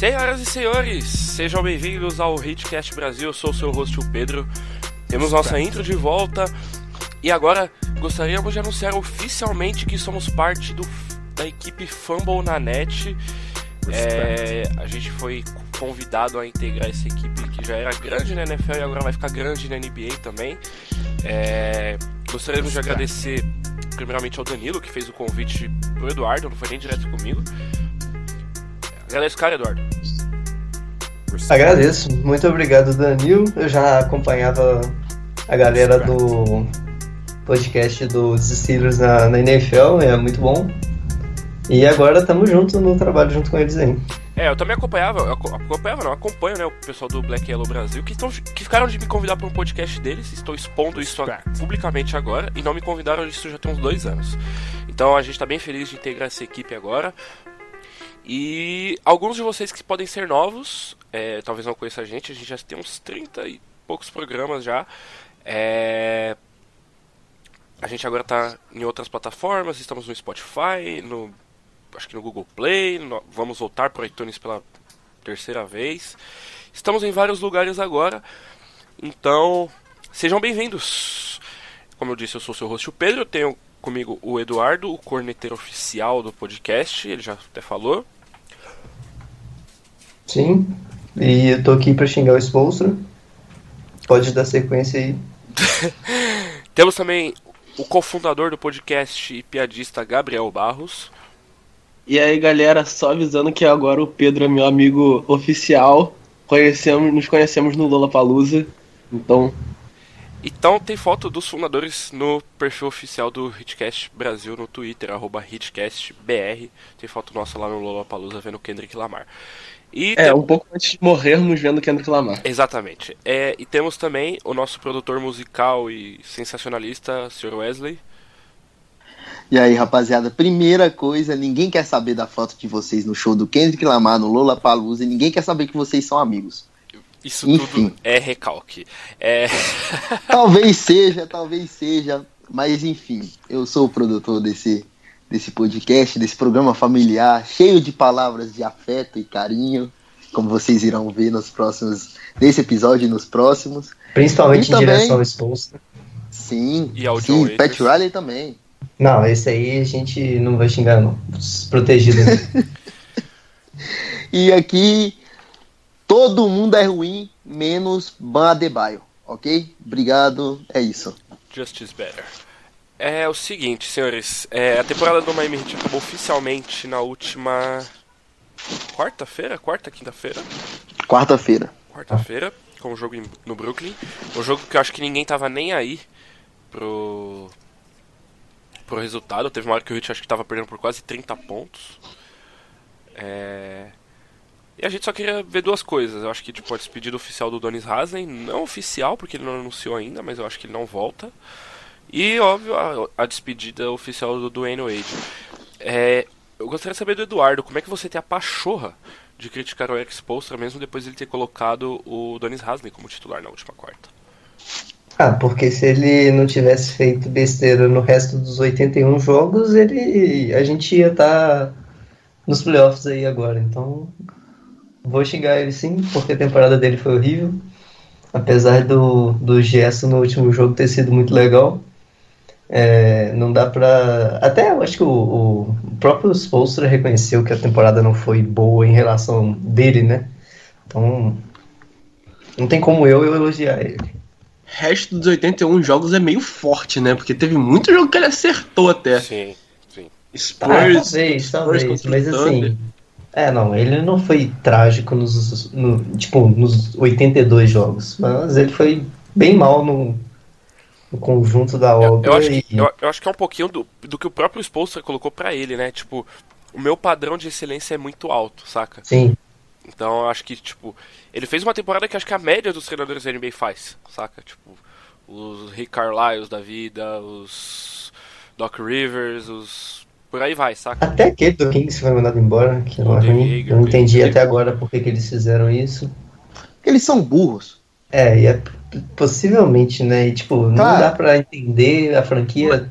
Senhoras e senhores, sejam bem-vindos ao Hitcast Brasil. Eu sou o seu host, o Pedro. Temos nossa intro de volta e agora gostaríamos de anunciar oficialmente que somos parte do, da equipe Fumble na Net. É, a gente foi convidado a integrar essa equipe que já era grande na NFL e agora vai ficar grande na NBA também. É, gostaríamos de agradecer primeiramente ao Danilo que fez o convite pro Eduardo, não foi nem direto comigo. Agradece o cara, Eduardo. Agradeço, muito obrigado, Danil. Eu já acompanhava a galera do podcast dos Steelers na, na NFL, é muito bom. E agora estamos juntos no trabalho junto com eles aí. É, eu também acompanhava, eu acompanhava não, acompanho, né, o pessoal do Black Yellow Brasil, que, estão, que ficaram de me convidar para um podcast deles, estou expondo isso publicamente agora, e não me convidaram isso já tem uns dois anos. Então a gente está bem feliz de integrar essa equipe agora. E alguns de vocês que podem ser novos, é, talvez não conheçam a gente, a gente já tem uns 30 e poucos programas já. É, a gente agora está em outras plataformas, estamos no Spotify, no acho que no Google Play, no- vamos voltar para o iTunes pela terceira vez. Estamos em vários lugares agora, então sejam bem-vindos. Como eu disse, eu sou o seu host, o Pedro, tenho comigo o Eduardo, o corneteiro oficial do podcast, ele já até falou. Sim, e eu tô aqui pra xingar o Spolstra. Pode dar sequência aí. Temos também o cofundador do podcast e piadista Gabriel Barros. E aí, galera, só avisando que agora o Pedro é meu amigo oficial. Conhecemos, nos conhecemos no Lollapalooza. Então, Então tem foto dos fundadores no perfil oficial do Hitcast Brasil no Twitter, arroba HitcastBR. Tem foto nossa lá no Lollapalooza vendo Kendrick Lamar. E é, tem- um pouco antes de morrermos vendo Kendrick Lamar. Exatamente. É, e temos também o nosso produtor musical e sensacionalista, Sr. Wesley. E aí, rapaziada, primeira coisa, ninguém quer saber da foto de vocês no show do Kendrick Lamar, no Lollapalooza, e ninguém quer saber que vocês são amigos. Isso Enfim. tudo é recalque. É, Talvez seja, talvez seja, mas enfim, eu sou o produtor desse, desse podcast, desse programa familiar, cheio de palavras de afeto e carinho, como vocês irão ver nos próximos, desse episódio e nos próximos. Principalmente E em também- direção ao Spolstra. Sim, E ao sim. Pat Riley também. Não, esse aí a gente não vai xingar, não. Protegido. E aqui todo mundo é ruim, menos Ban Adebayo, ok? Obrigado, é isso. Justice Better. É o seguinte, senhores. é, a temporada do Miami Heat acabou oficialmente na última. Quarta-feira? Quarta, quinta-feira? Quarta-feira. Quarta-feira, com o jogo em- no Brooklyn. Um jogo que eu acho que ninguém tava nem aí pro. pro resultado. Teve uma hora que o Heat acho que tava perdendo por quase 30 pontos. É. E a gente só queria ver duas coisas. Eu acho que tipo, a despedida oficial do Donis Haslem, não oficial, porque ele não anunciou ainda, mas eu acho que ele não volta. E, óbvio, a, a despedida oficial do Dwayne Wade. É, eu gostaria de saber do Eduardo, como é que você tem a pachorra de criticar o Eric Spoelstra mesmo depois de ele ter colocado o Donis Haslem como titular na última quarta? ah, porque se ele não tivesse feito besteira no resto dos 81 jogos, ele a gente ia estar nos playoffs aí agora. Então, vou xingar ele sim, porque a temporada dele foi horrível. Apesar do, do gesto no último jogo ter sido muito legal. É, não dá pra. Até eu acho que o, o próprio Spolstra reconheceu que a temporada não foi boa em relação dele, né? Então. Não tem como eu, eu elogiar ele. Resto dos 81 jogos é meio forte, né? Porque teve muito jogo que ele acertou até. Sim, sim. Ah, Spurs, talvez, talvez, contra o mas assim. É, não, ele não foi trágico nos, no, tipo, nos 82 jogos, mas ele foi bem mal no, no conjunto da Eu, obra. eu acho que, e- eu, eu acho que é um pouquinho do, do que o próprio Spolstra colocou pra ele, né? Tipo, o meu padrão de excelência é muito alto, saca? Sim, Então eu acho que, tipo, ele fez uma temporada que acho que a média dos treinadores da NBA faz, saca? Tipo, os Rick Carlisle da vida, os Doc Rivers, os. Por aí vai, saca? Até aquele do Kings foi mandado embora, que não O é. Yeager, Eu não entendi até agora por que, que eles fizeram isso. Eles são burros. É, e é possivelmente, né? E, tipo, não dá pra entender a franquia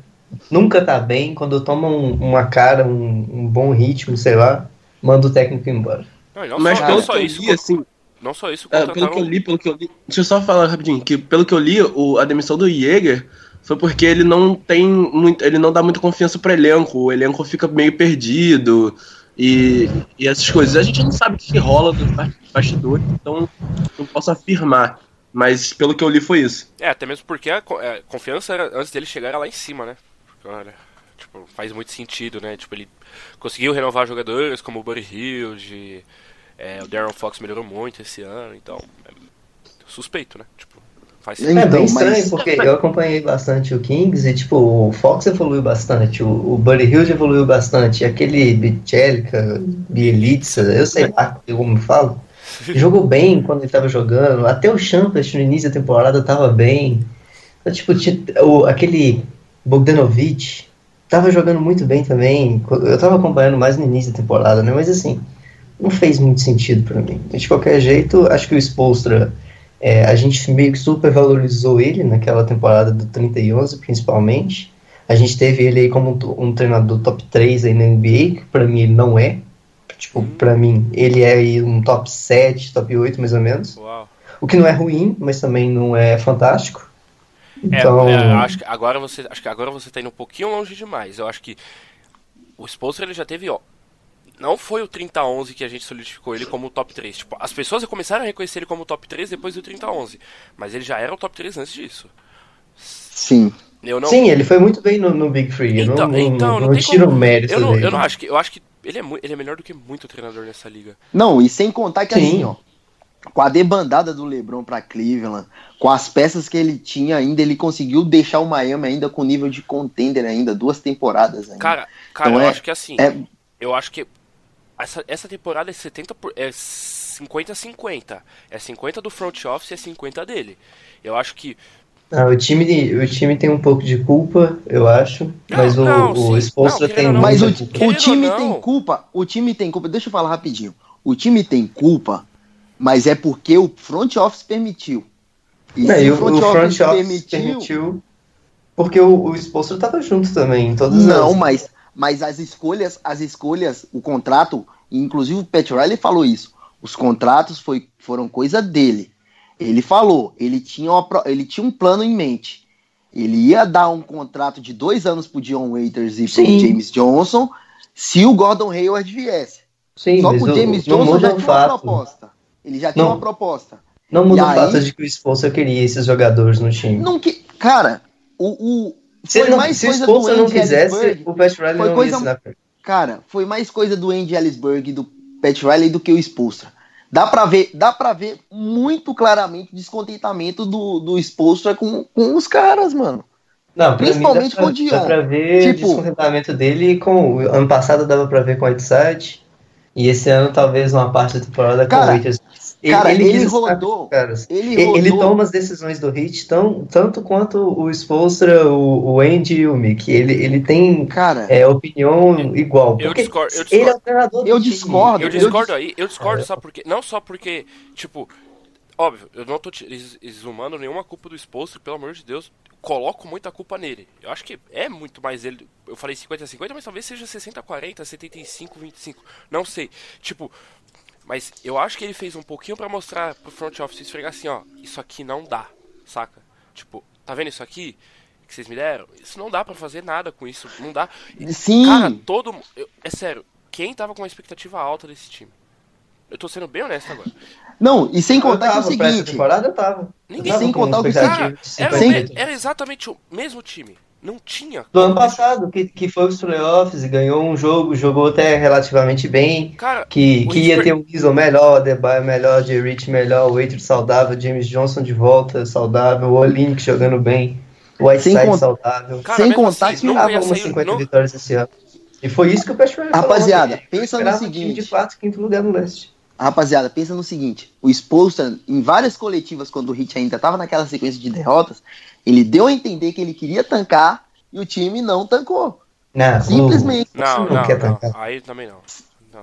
nunca tá bem quando toma um- uma cara, um, um bom ritmo, sei lá, manda o técnico embora. Não, não Mas só, pelo não que só eu isso, li, assim, não só isso, É, pelo que eu li, pelo que eu li. Deixa eu só falar rapidinho, que pelo que eu li, o, a demissão do Jäger foi porque ele não tem muito. Ele não dá muita confiança pro elenco. O elenco fica meio perdido e, e essas coisas. A gente não sabe o que rola ba- bastidores, então não posso afirmar. Mas pelo que eu li foi isso. É, até mesmo porque a é, confiança era, antes dele chegar era lá em cima, né? Porque, olha, tipo, faz muito sentido, né? Tipo, ele conseguiu renovar jogadores como o Buddy Hilde, é, o Darren Fox melhorou muito esse ano, então é suspeito, né? Tipo, faz É, É sentido. Então, bem estranho, mas- porque eu acompanhei bastante o Kings e, tipo, o Fox evoluiu bastante, o, o Buddy Hilde evoluiu bastante, aquele Bichelica, Bielitsa, eu sei lá como falo, jogou bem quando ele tava jogando, até o Champers no início da temporada tava bem. Então, tipo, o, aquele Bogdanovic tava jogando muito bem também, eu tava acompanhando mais no início da temporada, né, mas assim, não fez muito sentido pra mim. De qualquer jeito, acho que o Spolstra é, a gente meio que super valorizou ele naquela temporada do 30 e 11, principalmente. A gente teve ele aí como um, um treinador top 3 aí na NBA, que pra mim ele não é. Tipo, pra mim, ele é aí um top 7, top 8 mais ou menos. Uau. O que não é ruim, mas também não é fantástico. É, Então, é, acho que agora você, acho que agora você tá indo um pouquinho longe demais. Eu acho que o Spolstra ele já teve, ó, não foi o 30-11 que a gente solidificou ele como o top 3. Tipo, as pessoas começaram a reconhecer ele como o top 3 depois do 30-11, mas ele já era o top 3 antes disso. Sim. Eu não, sim, ele foi muito bem no, no Big Free. Eu Então, não, não, então, não, não tem tiro como. o mérito eu não, dele. eu não acho que, eu acho que ele é, ele é melhor do que muito treinador nessa liga. Não, e sem contar que Sim. assim, ó, com a debandada do LeBron pra Cleveland, com as peças que ele tinha ainda, ele conseguiu deixar o Miami ainda com nível de contender ainda, duas temporadas ainda. Cara, cara, Então eu é- acho que assim, é- eu a 'Essa, essa, essa temporada é 70 por, é 50 50. É 50 do front office e é 50 dele. Eu acho que Ah, o, time, o time tem um pouco de culpa, eu acho. Mas o, não, o. Spolstra Não, tem não, Mas o, culpa. o time não. tem culpa, o time tem culpa, deixa eu falar rapidinho. O time tem culpa, mas é porque o front office permitiu. E Não, se e o, o front office permitiu, porque o, o Spolstra tava junto também em todas Não, as... mas, mas as escolhas, as escolhas, o contrato, inclusive o Pat Riley falou isso. Os contratos foi, foram coisa dele. Ele falou, ele tinha, uma pro- ele tinha um plano em mente. Ele ia dar um contrato de dois anos pro Dion Waiters e pro Sim. James Johnson se o Gordon Hayward viesse. Sim, Só que o James não Johnson muda já o tinha fato. uma proposta. Ele já tinha Não. uma proposta. Não muda E o aí- fato de que o Spolstra queria esses jogadores no time. Não que, cara, o, o se foi não, mais se o coisa do Spolstra não quisesse, o Pat Riley Foi não coisa- ia. Cara, foi mais coisa do Andy Ellisberg e do Pat Riley do que o Spolstra. Dá pra ver, dá pra ver muito claramente o descontentamento do, do Spolstra com, com os caras, mano. Não, pra Principalmente mim dá pra, com o Dion. Dá pra ver Tipo- o descontentamento dele com. Ano passado dava pra ver com o Whiteside. E esse ano, talvez, uma parte da temporada com o Cara, Waiters. Cara, ele assinar rodou- caras. Ele Ele, rodou, ele toma as decisões do Hit tão, tanto quanto o Spolstra, o, o Andy e o Mick. Ele, ele tem cara, é, opinião igual. Eu discordo, eu Ele é discordo. o treinador Eu discordo. Eu Eu discordo aí, eu discordo, sabe por quê? Não só porque, tipo, óbvio, eu não tô exumando nenhuma culpa do exposto, pelo amor de Deus, coloco muita culpa nele. Eu acho que é muito mais ele. Eu falei 50-50, mas talvez seja 60-40, 75-25, não sei. Tipo, mas eu acho que ele fez um pouquinho pra mostrar pro front office esfregar assim, ó, isso aqui não dá, saca? Tipo, tá vendo isso aqui? Que vocês me deram? Isso não dá pra fazer nada com isso, não dá. sim, Cara, todo eu- É sério, quem tava com uma expectativa alta desse time? Eu tô sendo bem honesto agora. não, e sem Eu contar que é tava, o seguinte, temporada eu tava. Ninguém- Eu tava Sem contar o que- expectativa Cara, era, o 50. me- era exatamente o mesmo time. Não tinha. Do ano passado, que, que foi os playoffs e ganhou um jogo, jogou até relativamente bem. Cara, Que, que ia ter um Weasel melhor, Debye melhor, J. Rich melhor, o Waiter saudável, James Johnson de volta saudável, o Olinick jogando bem, o Whiteside Sem cont- saudável. cara sem contar assim, que Tava umas sair. 50 não- vitórias esse ano. E foi isso que o Pat Riley falou Rapaziada, pensa no seguinte. de quarto, quinto lugar no leste. rapaziada, pensa no seguinte: o Spolstra, em várias coletivas, quando o Hit ainda tava naquela sequência de derrotas, ele deu a entender que ele queria tancar e o time não tancou. Não, Simplesmente. Não, não não, quer não. tancar. Aí também não.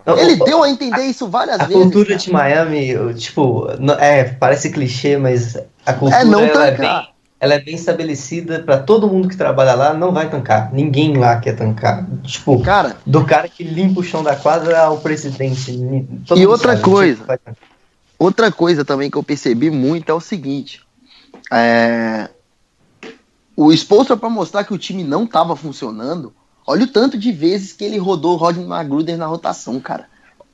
Não. Ele o- deu a entender isso várias A vezes. cultura cara. de Miami, tipo, é, parece clichê, mas a cultura É não ela, é tancar. bem, ela é bem estabelecida pra todo mundo que trabalha lá, não vai tancar. Ninguém lá quer tancar. Tipo, Cara, do cara que limpa o chão da quadra ao presidente. E outra sabe, coisa. outra coisa também que eu percebi muito é o seguinte: é... o Spolstra, pra mostrar que o time não tava funcionando, olha o tanto de vezes que ele rodou o Rodney Magruder na rotação, cara.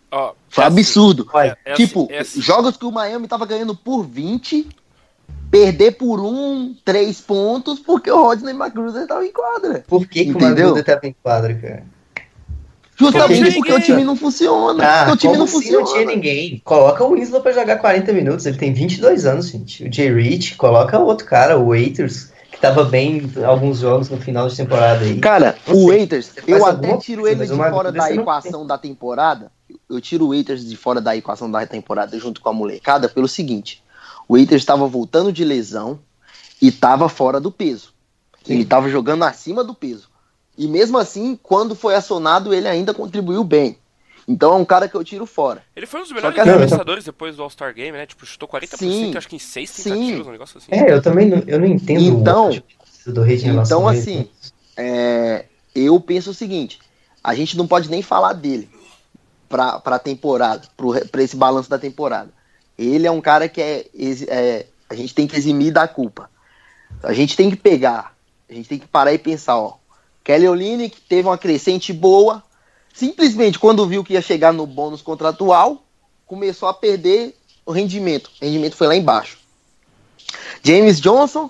Ó, Foi é assim, absurdo. É tipo, assim, é assim. jogos que o Miami tava ganhando por 20, perder por um, três pontos, porque o Rodney Magruder tava em quadra. Por que, que o Entendeu? Magruder tava em quadra, cara? Justamente Porque porque o time não funciona. Ah, porque o time como não se não tinha funciona. ninguém. Coloca o Winslow pra jogar 40 minutos, ele tem 22 anos, gente. O Jay Rich, coloca outro cara, o Waiters, que tava bem em alguns jogos no final de temporada aí. Cara, o. Waiters, eu até tiro ele de fora da equação da temporada. Eu tiro o Waiters de fora da equação da temporada junto com a molecada pelo seguinte: o Waiters estava voltando de lesão e estava fora do peso. Sim. Ele estava jogando acima do peso. E mesmo assim, quando foi acionado, ele ainda contribuiu bem. Então é um cara que eu tiro fora. Ele foi um dos melhores que assim- arremessadores depois do All-Star Game, né? Tipo, chutou 40%, Sim, acho que em 6 sim. tentativas, um negócio assim. É, eu também não, eu não entendo Então- o ódio do relação então, assim, É, eu penso o seguinte: a gente não pode nem falar dele pra, pra temporada, pro, pra esse balanço da temporada. Ele é um cara que é, é, a gente tem que eximir da culpa. A gente tem que pegar, a gente tem que parar e pensar, ó. Kelly Olynyk teve uma crescente boa, simplesmente quando viu que ia chegar no bônus contratual, começou a perder o rendimento. O rendimento foi lá embaixo. James Johnson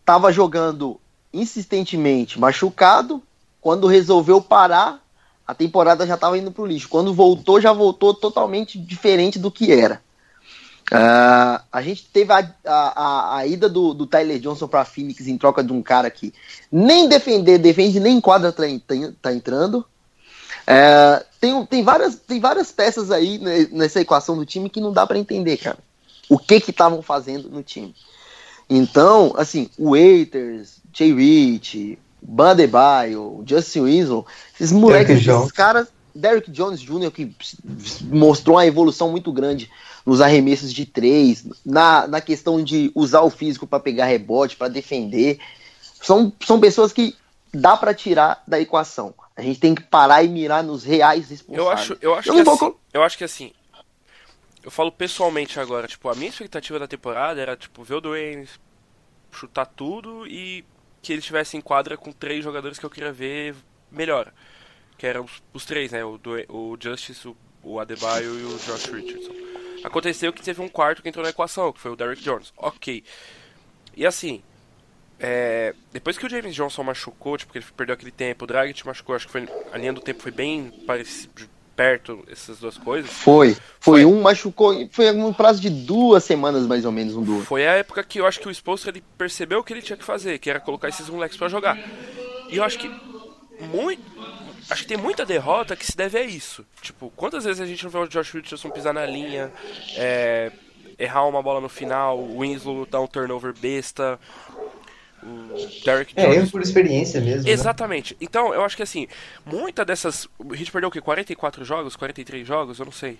estava jogando insistentemente machucado. Quando resolveu parar, a temporada já estava indo pro lixo. Quando voltou, já voltou totalmente diferente do que era. Ah, a gente teve a, a, a- ida do, do Tyler Johnson para Phoenix em troca de um cara que nem defender, defende, nem quadra tá, tá- tá entrando. É, tem, tem, várias, tem várias peças aí ne- nessa equação do time que não dá para entender, cara. O que que estavam fazendo no time. Então, assim, o Waiters, Jay Rich, Bandebaio, Justin Winslow, esses moleques, esses Jones. caras, Derrick Jones Jr., que mostrou uma evolução muito grande nos arremessos de três, na, na questão de usar o físico para pegar rebote, para defender. São, são pessoas que dá para tirar da equação. A gente tem que parar e mirar nos reais responsáveis. Eu acho, eu acho Eu que vou assim, eu acho que assim, eu falo pessoalmente agora, tipo, a minha expectativa da temporada era tipo ver o Dwayne chutar tudo e que ele estivesse em quadra com três jogadores que eu queria ver melhor, que eram os, os três, né, o, Dwayne, o Justice, o, o Adebayo e o Josh Richardson. Aconteceu que teve um quarto que entrou na equação, que foi o Derrick Jones. OK. E assim, é, depois que o James Johnson machucou, tipo, que ele perdeu aquele tempo, o Dragic machucou, acho que foi, a linha do tempo foi bem parecido, perto, essas duas coisas. Foi. Foi. Foi, um machucou. Foi um prazo de duas semanas, mais ou menos, um do outro. Foi a época que eu acho que o Spolstra ele percebeu o que ele tinha que fazer, que era colocar esses moleques pra jogar. E eu acho que muito, acho que tem muita derrota que se deve a isso. Tipo, quantas vezes a gente não vê o Josh Richardson pisar na linha, é, errar uma bola no final, o Winslow dar um turnover besta, o Derrick É, Jones erro por experiência mesmo. né? Exatamente. Então, eu acho que assim, muita dessas. A gente perdeu o quê? 44 jogos? 43 jogos? Eu não sei.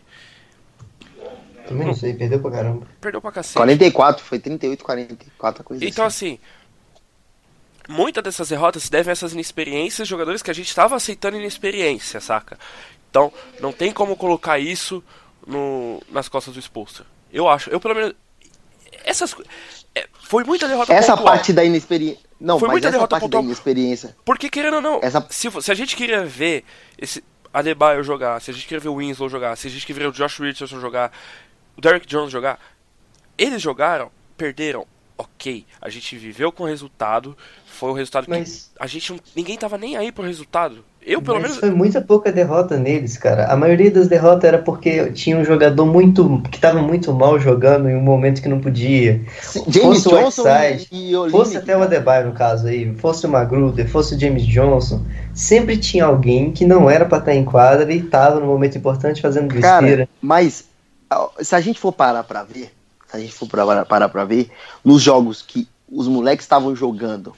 Também não sei, perdeu pra caramba. Perdeu pra cacete. 44, foi 38, 44, a coisa Então, assim. assim. Muita dessas derrotas se devem a essas inexperiências, jogadores que a gente estava aceitando inexperiência, saca? Então, não tem como colocar isso no, nas costas do Spolstra. Eu acho, eu pelo menos. Essas. Foi muita derrota Essa pontual. parte da inexperiência. Não, Foi mas muita essa derrota parte da inexperiência. Porque querendo ou não, Essa- se, se a gente queria ver esse Adebayo jogar, se a gente queria ver o Winslow jogar, se a gente queria ver o Josh Richardson jogar, o Derrick Jones jogar, eles jogaram, perderam, ok. A gente viveu com o resultado, foi o resultado Mas- que a gente não, ninguém tava nem aí pro resultado. Eu pelo Mas menos foi muita pouca derrota neles, cara. A maioria das derrotas era porque tinha um jogador muito que tava muito mal jogando em um momento que não podia. James Fosse o Johnson Whiteside, e, e Fosse até o cara. Adebayo no caso aí, fosse o Magruder, fosse o James Johnson, sempre tinha alguém que não era pra estar em quadra e tava no momento importante fazendo besteira. Cara, mas se a gente for parar pra ver, se a gente for parar, parar pra ver, nos jogos que os moleques estavam jogando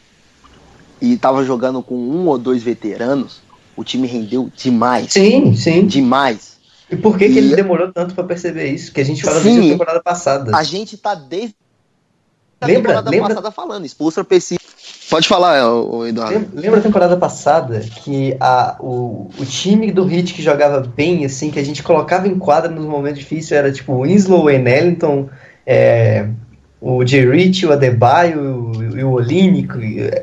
e estavam jogando com um ou dois veteranos, o time rendeu demais. Sim, sim. Demais. E por que, que E- ele demorou tanto pra perceber isso? Que a gente fala Sim. desde a temporada passada. A gente tá desde a Lembra- temporada lembra- passada falando. Expulso PC. Pode falar, Eduardo. Lem- Lembra a temporada passada que a, o, o time do Heat que jogava bem, assim, que a gente colocava em quadra nos momentos difíceis era tipo o Winslow, o Ellington, é, o J. Rich, o Adebayo e o- e o Olínico.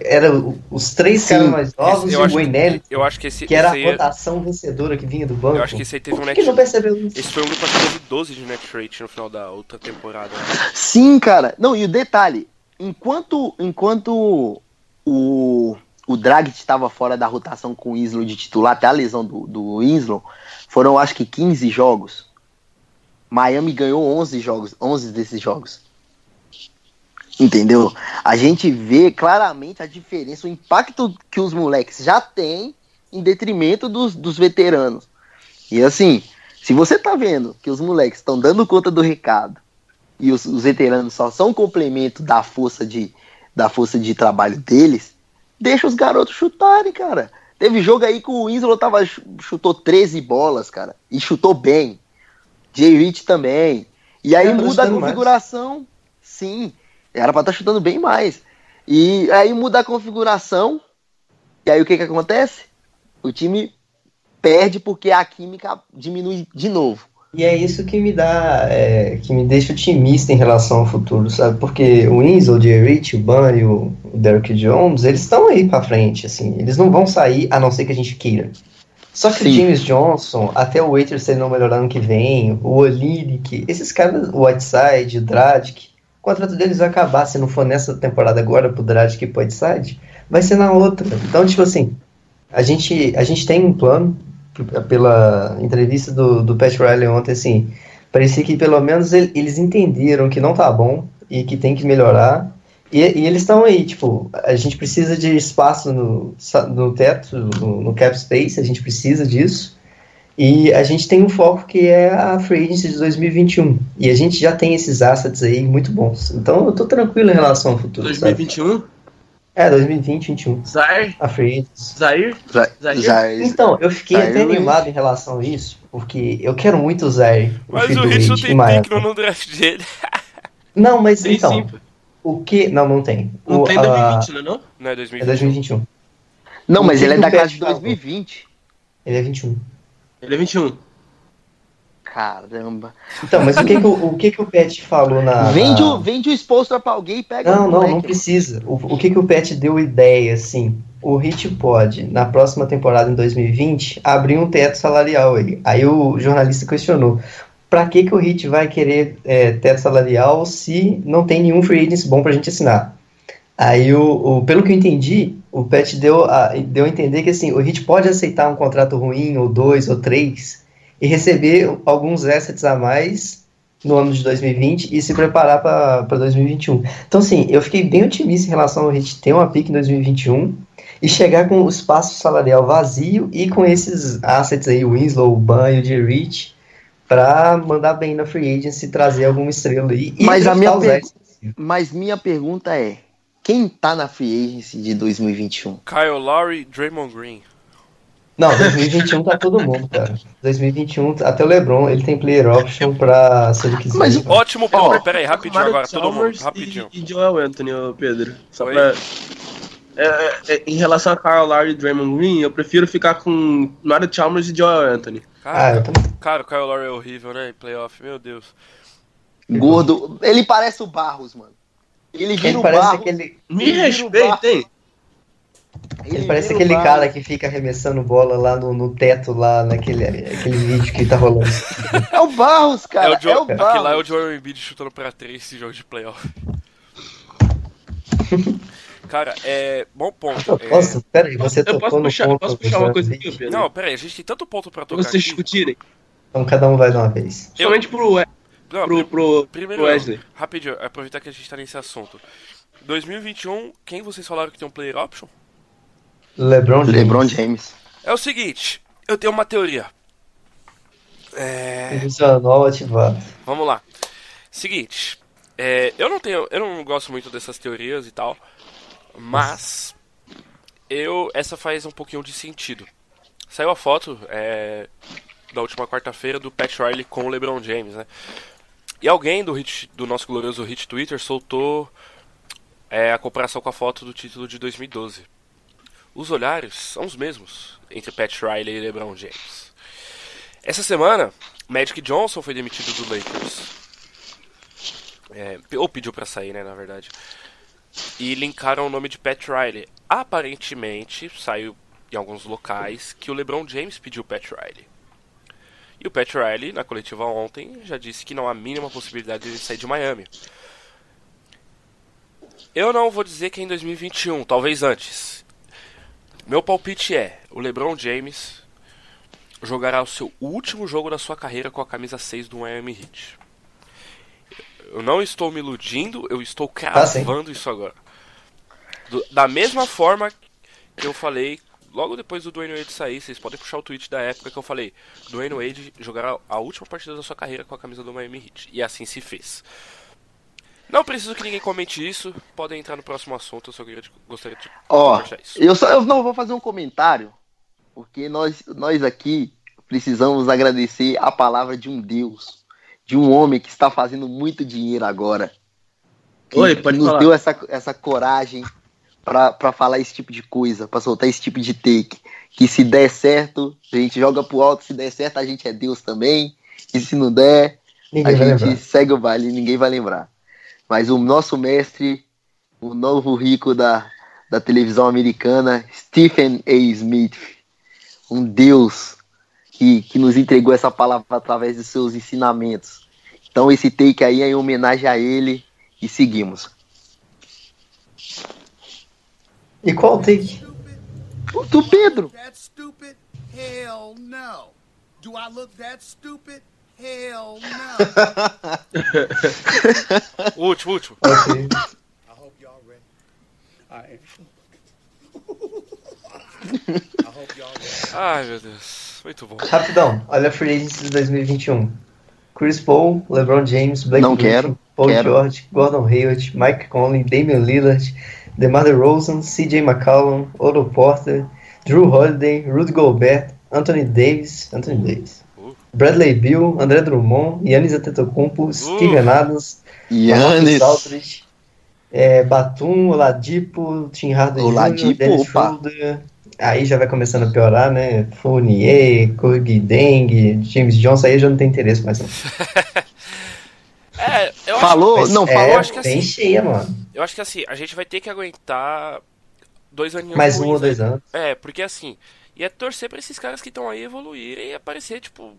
Era o- os três Sim. caras mais novos Esse- e o Wayne Ellington, Eu acho que esse, que era esse, a rotação vencedora que vinha do banco. eu acho que esse aí teve Por um que, net. que não percebeu isso? Esse foi um grupo que teve 12 de net rate no final da outra temporada. né? Sim, cara. Não, e o detalhe, enquanto enquanto o, o Dragic estava fora da rotação com o Winslow de titular, até a lesão do, do Winslow, foram acho que 15 jogos. Miami ganhou 11 jogos, 11 desses jogos. Entendeu? A gente vê claramente a diferença, o impacto que os moleques já têm em detrimento dos, dos veteranos. E assim, se você tá vendo que os moleques estão dando conta do recado e os, os veteranos só são um complemento da força de da força de trabalho deles, deixa os garotos chutarem, cara. Teve jogo aí que o Winslow tava, chu- chutou 13 bolas, cara, e chutou bem. Jay Rich também. E aí pra muda a chutando mais. configuração. Sim, era pra estar chutando bem mais. E aí muda a configuração. E aí o que que acontece? O time perde porque a química diminui de novo. E é isso que me dá, é, que me deixa otimista em relação ao futuro, sabe? Porque o Winslow, o Jay Rich, o Ban e o o Derrick Jones, eles estão aí pra frente, assim. Eles não vão sair, a não ser que a gente queira. Só que o Sim. James Johnson, até o Waiters ele não melhorar ano que vem, o Olinick, esses caras, o Whiteside, o Dragic, o contrato deles acabar, se não for nessa temporada agora pro Dragic e pro Whiteside, vai ser na outra. Então, tipo assim, a gente, a gente tem um plano, pela entrevista do, do Pat Riley ontem, assim, parecia que pelo menos ele- eles entenderam que não tá bom e que tem que melhorar. E, e eles estão aí, tipo, a gente precisa de espaço no, no teto, no, no cap space, a gente precisa disso. E a gente tem um foco que é a Free Agency de 2021. E a gente já tem esses assets aí muito bons. Então eu tô tranquilo em relação ao futuro. sabe? 2021? É, 2020, 2021. Zaire? A Free Zaire? já- Então, eu fiquei Zaire até animado em relação a isso, porque eu quero muito o. Mas filho o do Hit não Wade, tem pick no, no draft dele. Não, mas Tem então, sim, o que. Não, não tem. Não o, tem a- 2020, não é não? Não é É 2020. 2021. Não, mas O que ele é que da o classe Pet de falou? 2020. Ele é 21. Ele é 21. Caramba. Então, mas o que que o, o, que que o Pet falou na. Vende, na- o, vende o exposto pra alguém e pega Não, o não, não precisa. O, o que que o Pet deu ideia, assim? O Hit pode, na próxima temporada, em 2020, abrir um teto salarial aí. Aí o jornalista questionou. Pra que, que o Hit vai querer é, teto salarial se não tem nenhum free agent bom pra gente assinar? Aí, o, o- pelo que eu entendi, o Pet deu a, deu a entender que assim, o Hit pode aceitar um contrato ruim, ou dois, ou três, e receber alguns assets a mais no ano de 2020 e se preparar para 2021. Então, assim, eu fiquei bem otimista em relação ao Hit ter uma pick em 2021 e chegar com o espaço salarial vazio e com esses assets aí, o Winslow, o Ban e o J. Rich, para mandar bem na free agency e trazer alguma estrela aí. E Mas a minha per-. Mas minha pergunta é: quem tá na free agency de 2021? Kyle Lowry, Draymond Green. Não, 2021 tá todo mundo, cara. 2021, até o LeBron, ele tem player option pra, se ele quiser. Mas ele- Ótimo Ó, ponto. Pera aí, rapidinho Mario agora, todo mundo. Chalmers Rapidinho. E, e Joel Anthony, Pedro. Só Oi? pra. É, é, é, em relação a Kyle Lowry e Draymond Green, eu prefiro ficar com Mario Chalmers e Joel Anthony. Ah, Cara, também. cara, o Kyle Lowry é horrível, né? Em playoff, meu Deus. Gordo. Ele parece o Barros, mano. Ele vira Ele o parece Barros. aquele, Me Ele o respeitem! ele parece vira o aquele Barros. cara que fica arremessando bola lá no, no teto, lá naquele aquele vídeo que tá rolando. É o Barros, cara. é É o o, Joe, Barros. lá é o Joel Embiid chutando pra três esse jogo de playoff. Cara, é. Bom ponto. É... Nossa, peraí, você Eu tocou posso no puxar, ponto. posso puxar uma coisa aqui. Pedro? Não, pera aí, a gente tem tanto ponto pra pra tocar vocês aqui. discutirem. Então cada um vai de uma vez. Principalmente pro, We- Não, pro, pro, primeiro, pro Wesley. rapidinho, aproveitar que a gente tá nesse assunto. 2021, quem vocês falaram que tem um player option? LeBron James. LeBron James. É o seguinte, eu tenho uma teoria. É, Ilusionol ativado. vamos lá. Seguinte, é, eu não tenho, eu não gosto muito dessas teorias e tal, mas eu essa faz um pouquinho de sentido. Saiu a foto é, da última quarta-feira do Pat Riley com o LeBron James, né? E alguém do, hit, do nosso glorioso hit Twitter soltou é, a comparação com a foto do título de 2012. Os olhares são os mesmos entre Pat Riley e LeBron James. Essa semana, Magic Johnson foi demitido do Lakers. É, ou pediu pra sair, né, na verdade. E linkaram o nome de Pat Riley. Aparentemente, saiu em alguns locais que o LeBron James pediu Pat Riley. E o Pat Riley, na coletiva ontem, já disse que não há a mínima possibilidade de ele sair de Miami. Eu não vou dizer que é em 2021, talvez antes. Meu palpite é: o LeBron James jogará o seu último jogo da sua carreira com a camisa 6 do Miami Heat. Eu não estou me iludindo, eu estou Ah, sim. cravando isso agora. Do- da mesma forma que eu falei logo depois do Dwayne Wade sair, vocês podem puxar o tweet da época que eu falei: Dwayne Wade jogará a última partida da sua carreira com a camisa do Miami Heat. E assim se fez. Não preciso que ninguém comente isso, podem entrar no próximo assunto, eu só queria, gostaria de Ó, compartilhar isso. eu só eu não vou fazer um comentário, porque nós, nós aqui precisamos agradecer a palavra de um Deus, de um homem que está fazendo muito dinheiro agora. Que, Oi, pode nos falar. deu essa, essa coragem pra falar esse tipo de coisa, pra soltar esse tipo de take. Que se der certo, a gente joga pro alto, se der certo, a gente é Deus também. E se não der, Ninguém a gente lembrar. segue o baile e ninguém vai lembrar. Mas o nosso mestre, o novo rico da, da televisão americana, Stephen A. Smith, um deus que, que nos entregou essa palavra através dos seus ensinamentos. Então esse take aí é em homenagem a ele e seguimos. E qual o take? O do Pedro, that stupid? Hell no. Do I look that stupid? Hell no. O último, o último. Ok. I hope y'all ready. I am. I hope y'all ready. Ai meu Deus, muito bom. Rapidão, olha a Free Agency de 2021. Chris Paul, LeBron James, Blake Não Griffin, quero, Paul quero. George, Gordon Hayward, Mike Conley, Damian Lillard, DeMar DeRozan, CJ McCollum, Otto Porter, Drew Holiday, Rudy Gobert, Anthony Davis, Anthony Davis, Uh. Bradley Beal, André Drummond, Yannis Antetokounmpo, Steven Adams, Yannis, Aldridge, é, Batum, Oladipo, Tim Hardaway Oladipo, Jr., Dennis. Schroeder. Aí já vai começando a piorar, né? Fournier, Corgi Deng, James Johnson, aí já não tem interesse mais. Não. É, eu acho, falou, Mas não é, falou, acho que bem assim- cheia, mano. Eu acho que assim, a gente vai ter que aguentar dois aninhos Mais um ou dois aí. anos. É, porque assim, ia torcer pra esses caras que estão aí evoluírem e aparecer, tipo,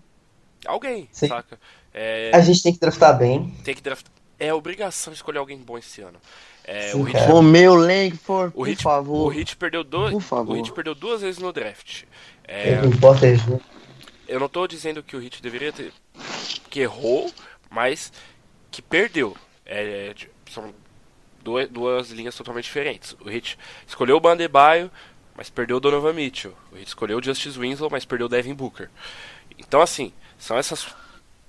alguém, Sim. saca? É, A gente tem que draftar bem. tem que draft... É obrigação escolher alguém bom esse ano. É, Sim, o Hit, cara. Romeu Langford, o por Hit, favor. o Hit perdeu favor. o Hit perdeu duas vezes no draft. É, É, o Potter Jr. eu não tô dizendo que o Hit deveria ter que errou, mas que perdeu. É, de- são duas, duas linhas totalmente diferentes. O Hit escolheu o Bandebaio, mas perdeu o Donovan Mitchell. O Hit escolheu o Justice Winslow, mas perdeu o Devin Booker. Então assim, são essas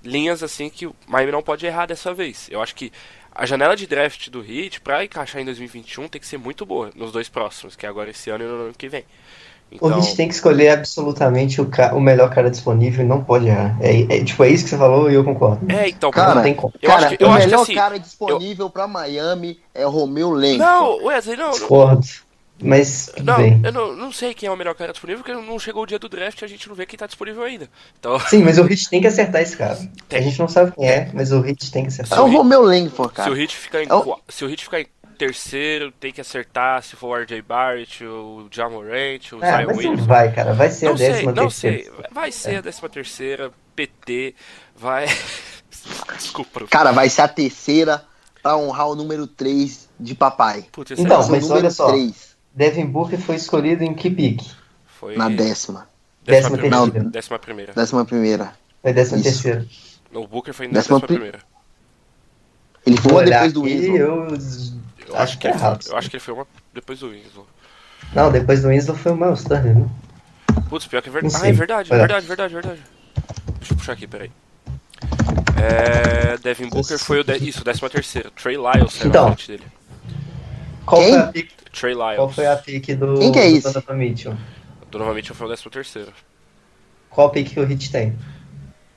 linhas assim que o Miami não pode errar dessa vez. Eu acho que a janela de draft do Heat pra encaixar em 2021 tem que ser muito boa nos dois próximos, que é agora esse ano e no ano que vem. O Então, Heat tem que escolher absolutamente o, ca- o melhor cara disponível e não pode errar. É, é- tipo, é isso que você falou e eu concordo. é, então, Cara, não tem como. eu cara, acho que- eu o acho que melhor assim, cara disponível pra Miami é o Romeu Langford. Não, Wesley, não, não, Discordo. Mas não, bem. eu não, não sei quem é o melhor cara disponível, porque não chegou o dia do draft e a gente não vê quem tá disponível ainda. Então, Sim, mas o Heat tem que acertar esse cara. Tem. A gente não sabe quem é, mas o Heat tem que É acertar. o Romeu Langford, se cara. o Hit ficar em É o- se o Hit ficar em terceiro, tem que acertar se for o RJ Barrett, o Jamorant, o Ah, Zion Williamson. vai, cara. Vai ser Não a sei, décima não terceira. sei. Vai ser a décima terceira, PT, vai. Desculpa. Cara, vai ser a terceira pra honrar o número 3 de papai. Putz, Então, é- mas número olha só. 3 Devin Booker foi escolhido em que pique? foi na décima. décima décima primeira. terceira. Décima primeira. Décima primeira. Foi décima Isso. terceira. O Booker foi na Décima décima pri- primeira. Ele foi depois do Winslow. eu Eu acho acho que é ele foi, errado. eu acho que ele foi uma depois do Winslow. Não, depois do Winslow foi o Miles Turner, né? Putz, pior que é verdade. Ah, é verdade, verdade, verdade, verdade. Deixa eu puxar aqui, peraí. É, Devin Booker foi o. De... Isso, 13 terceiro. Trey Lyles era Então. a frente dele. Qual Quem? foi a pick, Trey Lyles. qual foi a pick do, Quem que é do esse? Donovan Mitchell? Donovan Mitchell foi o 13 terceiro. Qual pick que o Hit tem?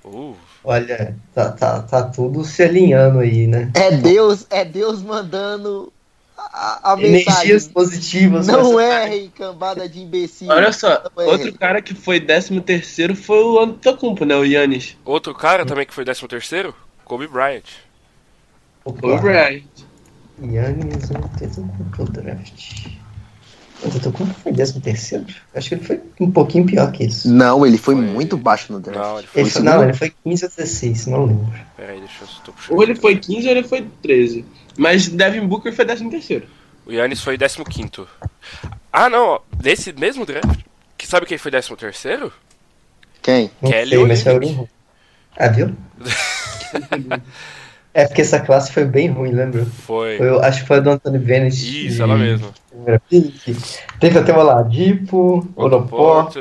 Uh, Olha, tá, tá, tá tudo se alinhando aí, né? É Deus, é Deus mandando a, a. Energias positivas. Não errem, cambada de imbecil. Olha só, outro cara que foi 13 terceiro foi o Antetokounmpo, né? O Yannis. outro cara também que foi 13 terceiro? Kobe Bryant. O Bryant. Yannis Antetokounmpo draft. Antetokounmpo foi 13 terceiro? Acho que ele foi um pouquinho pior que isso. Não, ele foi, Foi- muito baixo no draft. Não, ele foi. Ele foi, não, ele foi 15 ou 16, não lembro. Peraí, deixa eu. Ou ele foi 15 ou ele foi 13. Mas Devin Booker foi 13 terceiro. O Yannis foi 15. Ah, não, nesse mesmo draft. Que sabe quem foi 13 terceiro? Quem? Não Kelly sei, mas. Ah, viu? é porque essa classe foi bem ruim, lembra? Foi. Eu acho que foi a do Anthony Bennett. Isso, ela mesma. Teve até o Oladipo, Oroporte,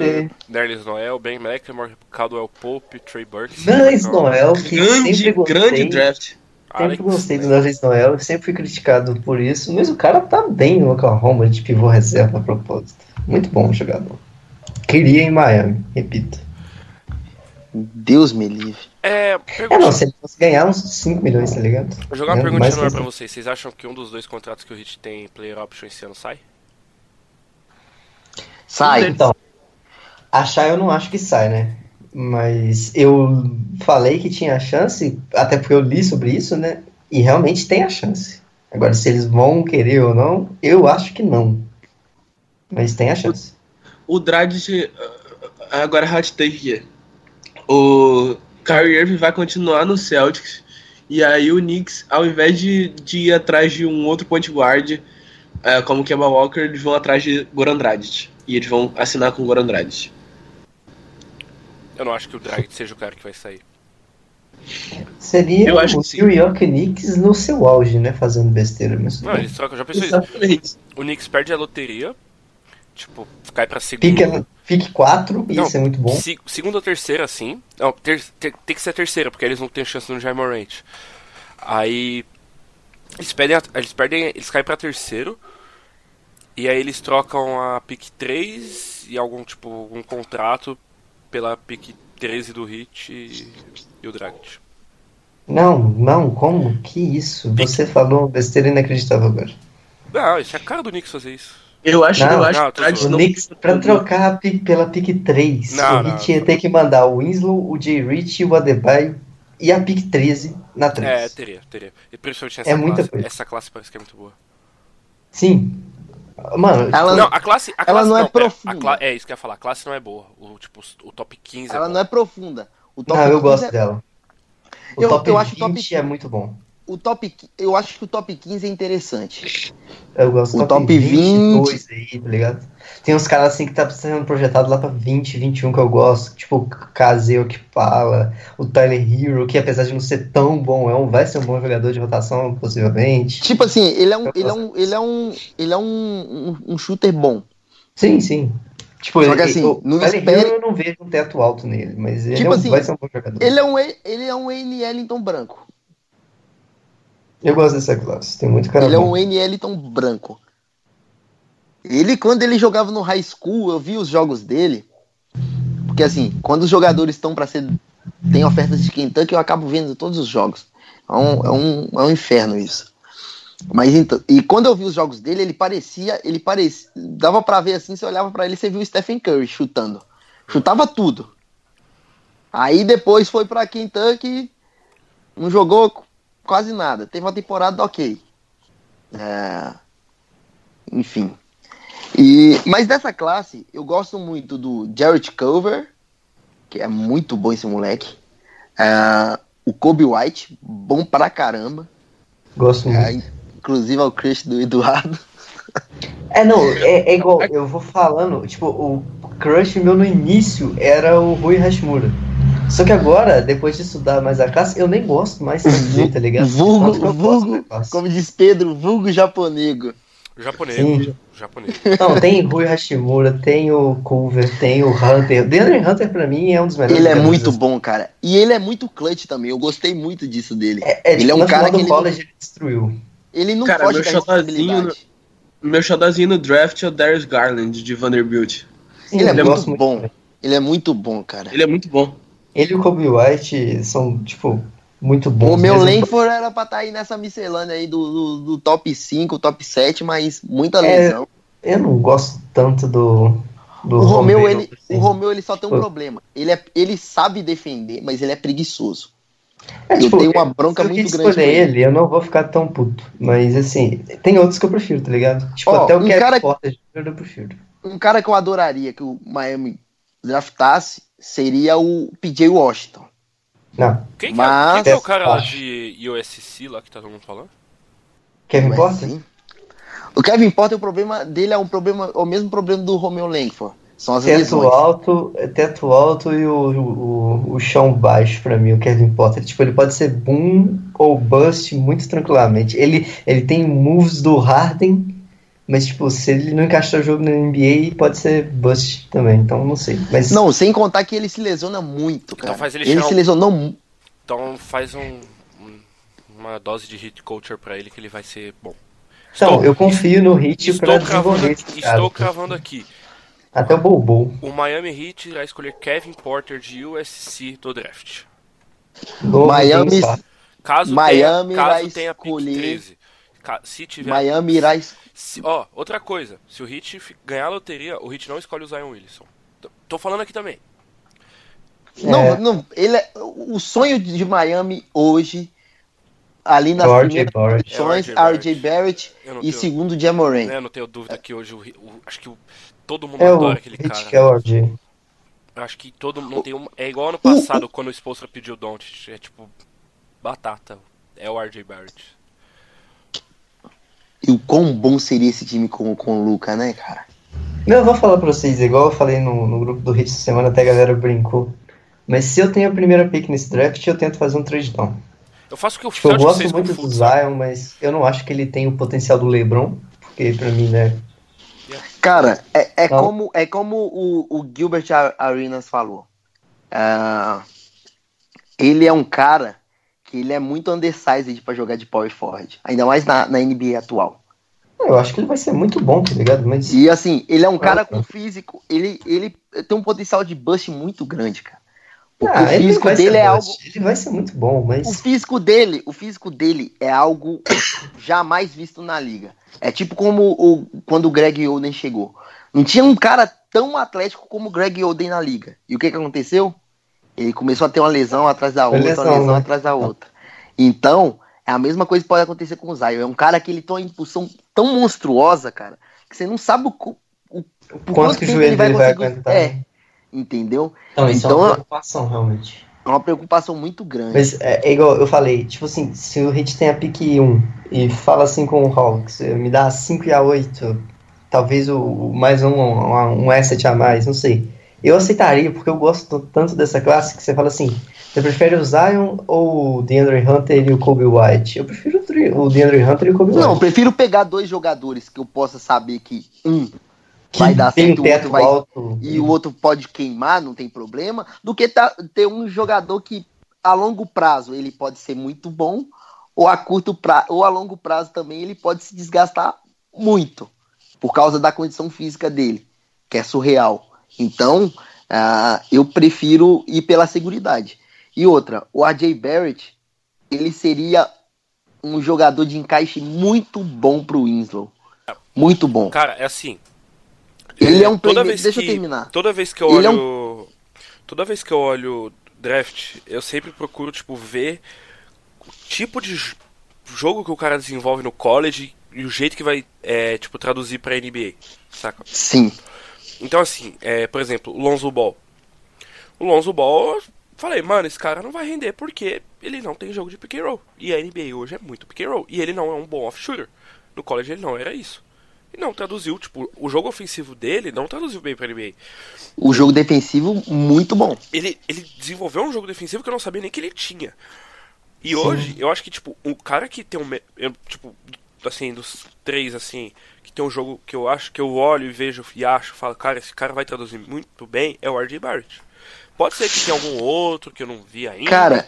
Nerlis Noel, Ben McLemore, Caldwell Pope, Trey Burks. Nans Noel, que Grande, sempre gostei. grande draft. Sempre Alex, gostei do Nerlis Noel, sempre fui criticado por isso, mas o cara tá bem no Oklahoma de pivô reserva a propósito. Muito bom jogador. Queria em Miami, repito. Deus me livre. É, É, pergunta, não, se ele fosse ganhar uns 5 milhões, tá ligado? vou jogar uma É, pergunta mais no ar pra vocês. Vocês acham que um dos dois contratos que o Hit tem player option esse ano sai? Sai. Então, achar eu não acho que sai, né? Mas eu falei que tinha chance, até porque eu li sobre isso, né? E realmente tem a chance. Agora, se eles vão querer ou não, eu acho que não. Mas tem a chance. O Dragic. ah, Agora, hot take. O Kyrie Irving vai continuar no Celtics. E aí o Knicks, ao invés de, de ir atrás de um outro point guard, eh, como o Kemba Walker, eles vão atrás de Goran Dragic. E eles vão assinar com o Goran Dragic. Eu não acho que o Drag seja o cara que vai sair. Seria Eu acho o. New York Knicks no seu auge, né? Fazendo besteira. Mas Não, eles trocam. Já pensou isso? O Knicks perde a loteria. Tipo, cai pra Pique, segundo. pique 4, Não, isso é muito bom. Se- segunda ou terceira, sim. Não, ter- ter- tem que ser a terceira, porque eles não têm chance no Jair Morant. Aí. Eles perdem, a- eles perdem. Eles caem pra terceiro. E aí eles trocam a pick 3 e algum tipo. algum contrato pela pick 13 do Hit e, e o Dragic. Não, não, como? Que isso? Você falou uma besteira inacreditável agora. Não, isso é a cara do Knicks fazer isso. Eu acho, Não, eu acho não, que tô o não Knicks, pra trocar a pick, pela pick 3, Não, o. Heat ia ter que mandar o Winslow, o Jay Rich, o Adebayo e a pick 13 na 3. É, teria, teria. E principalmente essa É muita classe. coisa. Essa classe parece que é muito boa. Sim. Mano, Ela, Não, a classe. A Ela classe não é pera, profunda. a cla- é isso que eu ia falar. A classe não é boa. O, tipo, o top 15 é ela bom. não é profunda. O top não, eu 15 gosto é- dela. O Eu- top eu acho 20 o top- é muito bom. O top, eu acho que o top 15 é interessante. Eu gosto do top 22 aí, tá ligado? Tem uns caras assim que tá sendo projetado lá pra 20, 21 que eu gosto. Tipo o Kazeo Kipala, o Tyler Hero, que apesar de não ser tão bom, é um, vai ser um bom jogador de rotação, possivelmente. Tipo assim, ele é um, Eu ele é um, ele é um, ele é um, um, um shooter bom. Sim, sim. Tipo, Só que ele- assim, o não espere- eu não vejo um teto alto nele, mas ele Tipo é um- assim, vai ser um bom jogador. Ele é um, ele é um N. Ellington branco. Eu gosto dessa classe, tem muito cara Ele é bom. um N. Ellington branco. Ele, quando ele jogava no high school, eu vi os jogos dele. Porque assim, quando os jogadores estão pra ser. Tem ofertas de Kentucky, eu acabo vendo todos os jogos. É um, é um, é um inferno isso. Mas então, e quando eu vi os jogos dele, ele parecia, ele parecia, dava pra ver assim, você olhava pra ele, você viu o Stephen Curry chutando. Chutava tudo. Aí depois foi pra Kentucky, não jogou quase nada. Teve uma temporada ok. É, Enfim. E, mas dessa classe, eu gosto muito do Jarrett Culver, que é muito bom esse moleque. É, o Kobe White, bom pra caramba. Gosto muito. É, inclusive é o crush do Eduardo. É, não, é, é igual, eu vou falando, tipo, o crush meu no início era o Rui Hashimura. Só que agora, depois de estudar mais a classe, eu nem gosto mais dele, tá ligado? Vulgo, vulgo, como diz Pedro, vulgo japonego. Japonês. Sim. Japonês. Não, tem Rui Hashimura, tem o Culver, tem o Hunter. O DeAndre Hunter, pra mim, é um dos melhores. Ele é muito bom, cara. E ele é muito clutch também. Eu gostei muito disso dele. É, é, ele é um no cara que ele, college ele destruiu. ele não Cara, foge meu da responsabilidade. Meu xodózinho no draft é o Darius Garland, de Vanderbilt. Sim, Ele é eu gosto muito bom. Ele é muito bom, cara. Ele é muito bom. Ele e o Kobe White são, tipo, muito bons. O meu. Langford era pra estar aí nessa miscelânea aí do, do, do top 5, top 7, mas muita É, lesão. Eu não gosto tanto do. do o Romeu, Romeu, ele, assim. o Romeu, ele só tem um Pô. problema. Ele, é, ele sabe defender, mas ele é preguiçoso. É, eu tenho uma bronca se eu muito grande escolher ele. eu não vou ficar tão puto. Mas, assim, tem outros que eu prefiro, tá ligado? Tipo, Ó, até o um Kevin cara- Porter eu prefiro. Um cara que eu adoraria que o Miami draftasse seria o PJ Washington. Não, Quem que, Mas- é, quem que é o cara lá de USC lá que tá todo mundo falando? Kevin Mas Porter? sim. O Kevin Porter, o problema dele é um problema, o mesmo problema do Romeo Langford. São as Teto lesões. alto, teto alto e o, o, o chão baixo pra mim, o Kevin Potter. Tipo, ele pode ser boom ou bust muito tranquilamente. Ele, ele tem moves do Harden, mas tipo, se ele não encaixar o jogo na NBA, pode ser bust também. Então não sei. Mas Não, sem contar que ele se lesiona muito, cara. Então faz ele ele se um- lesionou mu- Então faz um, um- uma dose de hit culture pra ele que ele vai ser bom. então, eu confio no Hit pra estou cravando, desenvolver esse aqui, cara. estou cravando aqui. Até o Bobo. O Miami Heat irá escolher Kevin Porter de USC do draft. Novo Miami-. Caso Miami tenha, vai caso tenha pick escolher- 13. Ca- Se tiver. Miami irá. se- ó, outra coisa. Se o fi- ganhar a loteria, o Heat não escolhe o Zion Wilson. Tô- falando aqui também. Não, É. não, ele é o sonho de Miami hoje ali nas É o RJ primeiras Barrett. posições, É o RJ Barrett não e tenho- segundo Jamoran. né, eu não tenho dúvida que hoje o, o- acho que o- todo mundo É o adora aquele Hit cara. que é o RJ. Eu Acho que todo mundo tem um, é igual ano passado quando o Spolstra pediu o Don't, é tipo batata. É o RJ Barrett. E o quão bom seria esse time com, com o Luca, né, cara? Não, eu vou falar pra vocês, igual eu falei no, no grupo do Hit essa semana, até a galera brincou. Mas se eu tenho a primeira pick nesse draft, eu tento fazer um trade down. Eu faço o que o Tipo, eu gosto muito do? Zion, mas eu não acho que ele tem o potencial do LeBron, porque pra mim, né? Cara, é, é Não. como, é como o, o Gilbert Arenas falou. Ah, ele é um cara que ele é muito undersized pra jogar de power forward. Ainda mais na, na NBA atual. Eu acho que ele vai ser muito bom, tá ligado? Mas E assim, ele é um cara Ah, com físico, ele, ele tem um potencial de bust muito grande, cara. Porque Ah, o físico dele é bust. algo. Ele vai ser muito bom, O mas. físico dele, o físico dele é algo jamais visto na liga. É tipo como o, quando o Greg Oden chegou. Não tinha um cara tão atlético como o Greg Oden na liga. E o que, que aconteceu? Ele começou a ter uma lesão atrás da outra, lesão, uma lesão né? atrás da outra. Então, é a mesma coisa que pode acontecer com o Zion. É um cara que ele tem uma impulsão tão monstruosa, cara, que você não sabe o, cu- o, por Quanto que o ele vai dele vai conseguir- aguentar. É, entendeu? Não, isso é então- uma preocupação, realmente. É uma preocupação muito grande. Mas é, é igual eu falei, tipo assim, se o Hit tem a pick 1 e fala assim com o Hawks, me dá a 5 e a 8, talvez o, o mais um, um, um asset a mais, não sei. Eu aceitaria, porque eu gosto tanto dessa classe que você fala assim, você prefere o Zion ou o DeAndre Hunter e o Kobe White? Eu prefiro o DeAndre Hunter e o Kobe Não, eu White. prefiro pegar dois jogadores que eu possa saber que um Que vai dar certo, um o teto vai alto. e o outro pode queimar, não tem problema, do que tá- ter um jogador que a longo prazo ele pode ser muito bom ou a curto prazo ou a longo prazo também ele pode se desgastar muito por causa da condição física dele, que é surreal. Então, ah, eu prefiro ir pela seguridade. E outra, o AJ Barrett, ele seria um jogador de encaixe muito bom pro Winslow. Muito bom. Cara, é assim. Ele é um toda playmaker- vez deixa que, eu terminar. Toda vez que eu Ele é olho. Toda vez que eu olho draft, eu sempre procuro, tipo, ver o tipo de jogo que o cara desenvolve no college e o jeito que vai, é, tipo, traduzir pra NBA. Saca? Sim. Então, assim, é, por exemplo, o Lonzo Ball. O Lonzo Ball, falei, mano, esse cara não vai render porque ele não tem jogo de pick and roll. E a NBA hoje é muito pick and roll. E ele não é um bom off-shooter. No college ele não era isso. E não traduziu, tipo, o jogo ofensivo dele não traduziu bem pra NBA. O jogo defensivo, muito bom. Ele, ele desenvolveu um jogo defensivo que eu não sabia nem que ele tinha. E hoje, eu acho que, tipo, o cara que tem um. eu, tipo, assim, dos três, assim, que tem um jogo que eu acho que eu olho e vejo e acho, falo, cara, esse cara vai traduzir muito bem, é o RJ Barrett. Pode ser que tenha algum outro que eu não vi ainda. Cara,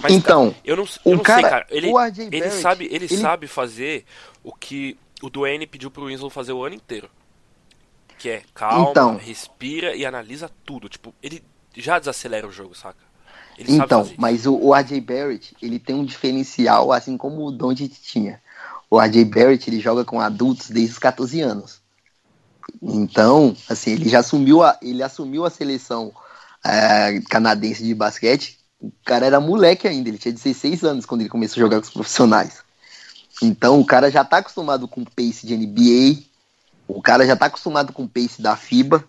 mas, então, cara, eu não, o eu não cara- sei, cara. Ele, o ele Barrett, sabe, ele, ele- sabe fazer o que o Duane pediu pro Winslow fazer o ano inteiro. Que é calma, Então. respira e analisa tudo. Tipo, ele já desacelera o jogo, saca? Ele Então, mas o, o RJ Barrett, ele tem um diferencial, assim como o Doncic tinha. O RJ Barrett, ele joga com adultos desde os 14 anos. Então, assim, ele já assumiu a, ele assumiu a seleção eh, canadense de basquete. O cara era moleque ainda, ele tinha 16 anos quando ele começou a jogar com os profissionais. Então, o cara já tá acostumado com o pace de NBA, o cara já tá acostumado com o pace da FIBA,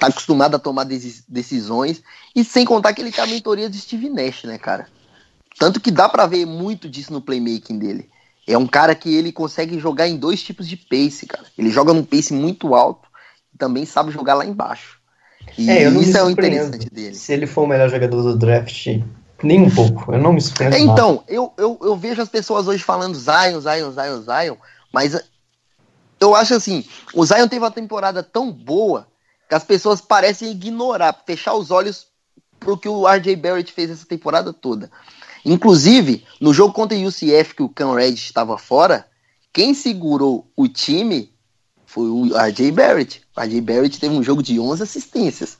tá acostumado a tomar decisões, e sem contar que ele tem a mentoria de Steve Nash, né, cara? Tanto que dá pra ver muito disso no playmaking dele. É um cara que ele consegue jogar em dois tipos de pace, cara. Ele joga num pace muito alto e também sabe jogar lá embaixo. E É, isso é o interessante dele. se ele for o melhor jogador do draft. Nem um pouco. Eu não me surpreendo. É, então, eu, eu, eu vejo as pessoas hoje falando Zion, Zion, Zion, Zion, mas eu acho assim, o Zion teve uma temporada tão boa que as pessoas parecem ignorar, fechar os olhos pro que o RJ Barrett fez essa temporada toda. Inclusive, no jogo contra o UCF que o Cam Reddish estava fora, quem segurou o time foi o RJ Barrett. O RJ Barrett teve um jogo de 11 assistências.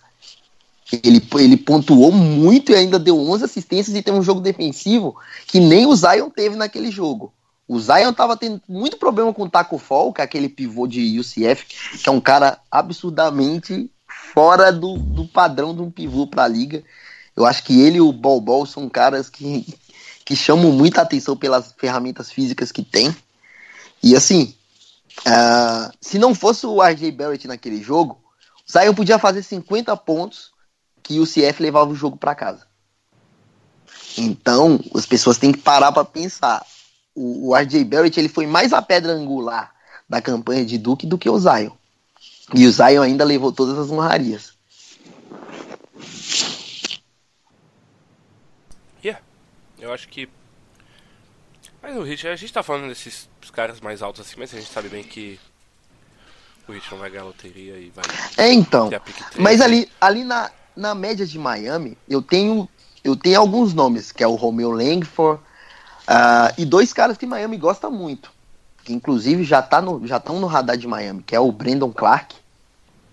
Ele, ele pontuou muito e ainda deu 11 assistências e teve um jogo defensivo que nem o Zion teve naquele jogo. O Zion tava tendo muito problema com o Taco Fall, que é aquele pivô de UCF, que é um cara absurdamente fora do, do padrão de um pivô para a liga. Eu acho que ele e o Bol Bol são caras que, que chamam muita atenção pelas ferramentas físicas que tem. E assim, ah, se não fosse o RJ Barrett naquele jogo, o Zion podia fazer 50 pontos que o CF levava o jogo para casa. Então, as pessoas têm que parar para pensar. O, o RJ Barrett ele foi mais a pedra angular da campanha de Duke do que o Zion. E o Zion ainda levou todas as honrarias. Eu acho que. Mas o Hit, a gente tá falando desses caras mais altos assim, mas a gente sabe bem que o Hit não vai ganhar a loteria e vai É, então. ter a pick 3. Mas ali, ali na, na média de Miami, eu tenho, eu tenho alguns nomes, que é o Romeo Langford, ah, e dois caras que Miami gosta muito, que inclusive já tá no, já estão no radar de Miami, que é o Brandon Clark,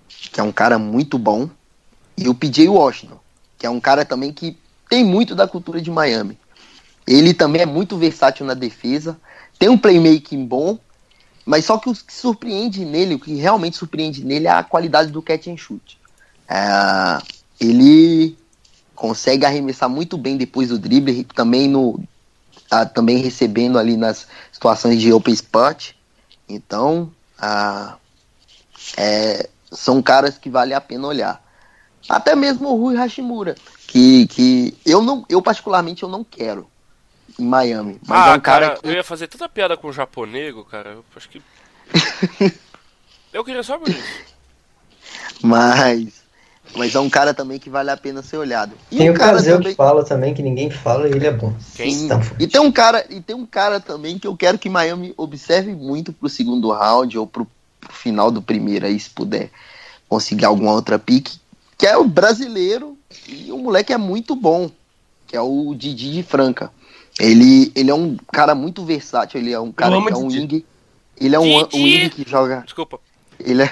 que é um cara muito bom, e o PJ Washington, que é um cara também que tem muito da cultura de Miami. Ele também é muito versátil na defesa, tem um playmaking bom, mas só que o que surpreende nele, o que realmente surpreende nele é a qualidade do catch and shoot. É, ele consegue arremessar muito bem depois do drible, também no tá também recebendo ali nas situações de open spot. Então, é, são caras que vale a pena olhar. Até mesmo o Rui Hashimura, que, que eu não, eu particularmente eu não quero Miami, mas ah, é um cara, cara, que eu ia fazer tanta piada com o japonego, cara. Eu acho que. eu queria só por isso. mas mas é um cara também que vale a pena ser olhado. E Tem um o cara também- que fala também, que ninguém fala e ele é bom. Quem? Stanford. E tem um cara, e tem um cara também que eu quero que Miami observe muito pro segundo round ou pro, pro final do primeiro aí, se puder conseguir alguma outra pique, que é o brasileiro e o moleque é muito bom, que é o Didi de Franca. Ele, ele é um cara muito versátil, ele é um cara que é um wing, ele é um, um wing que joga Desculpa. ele é,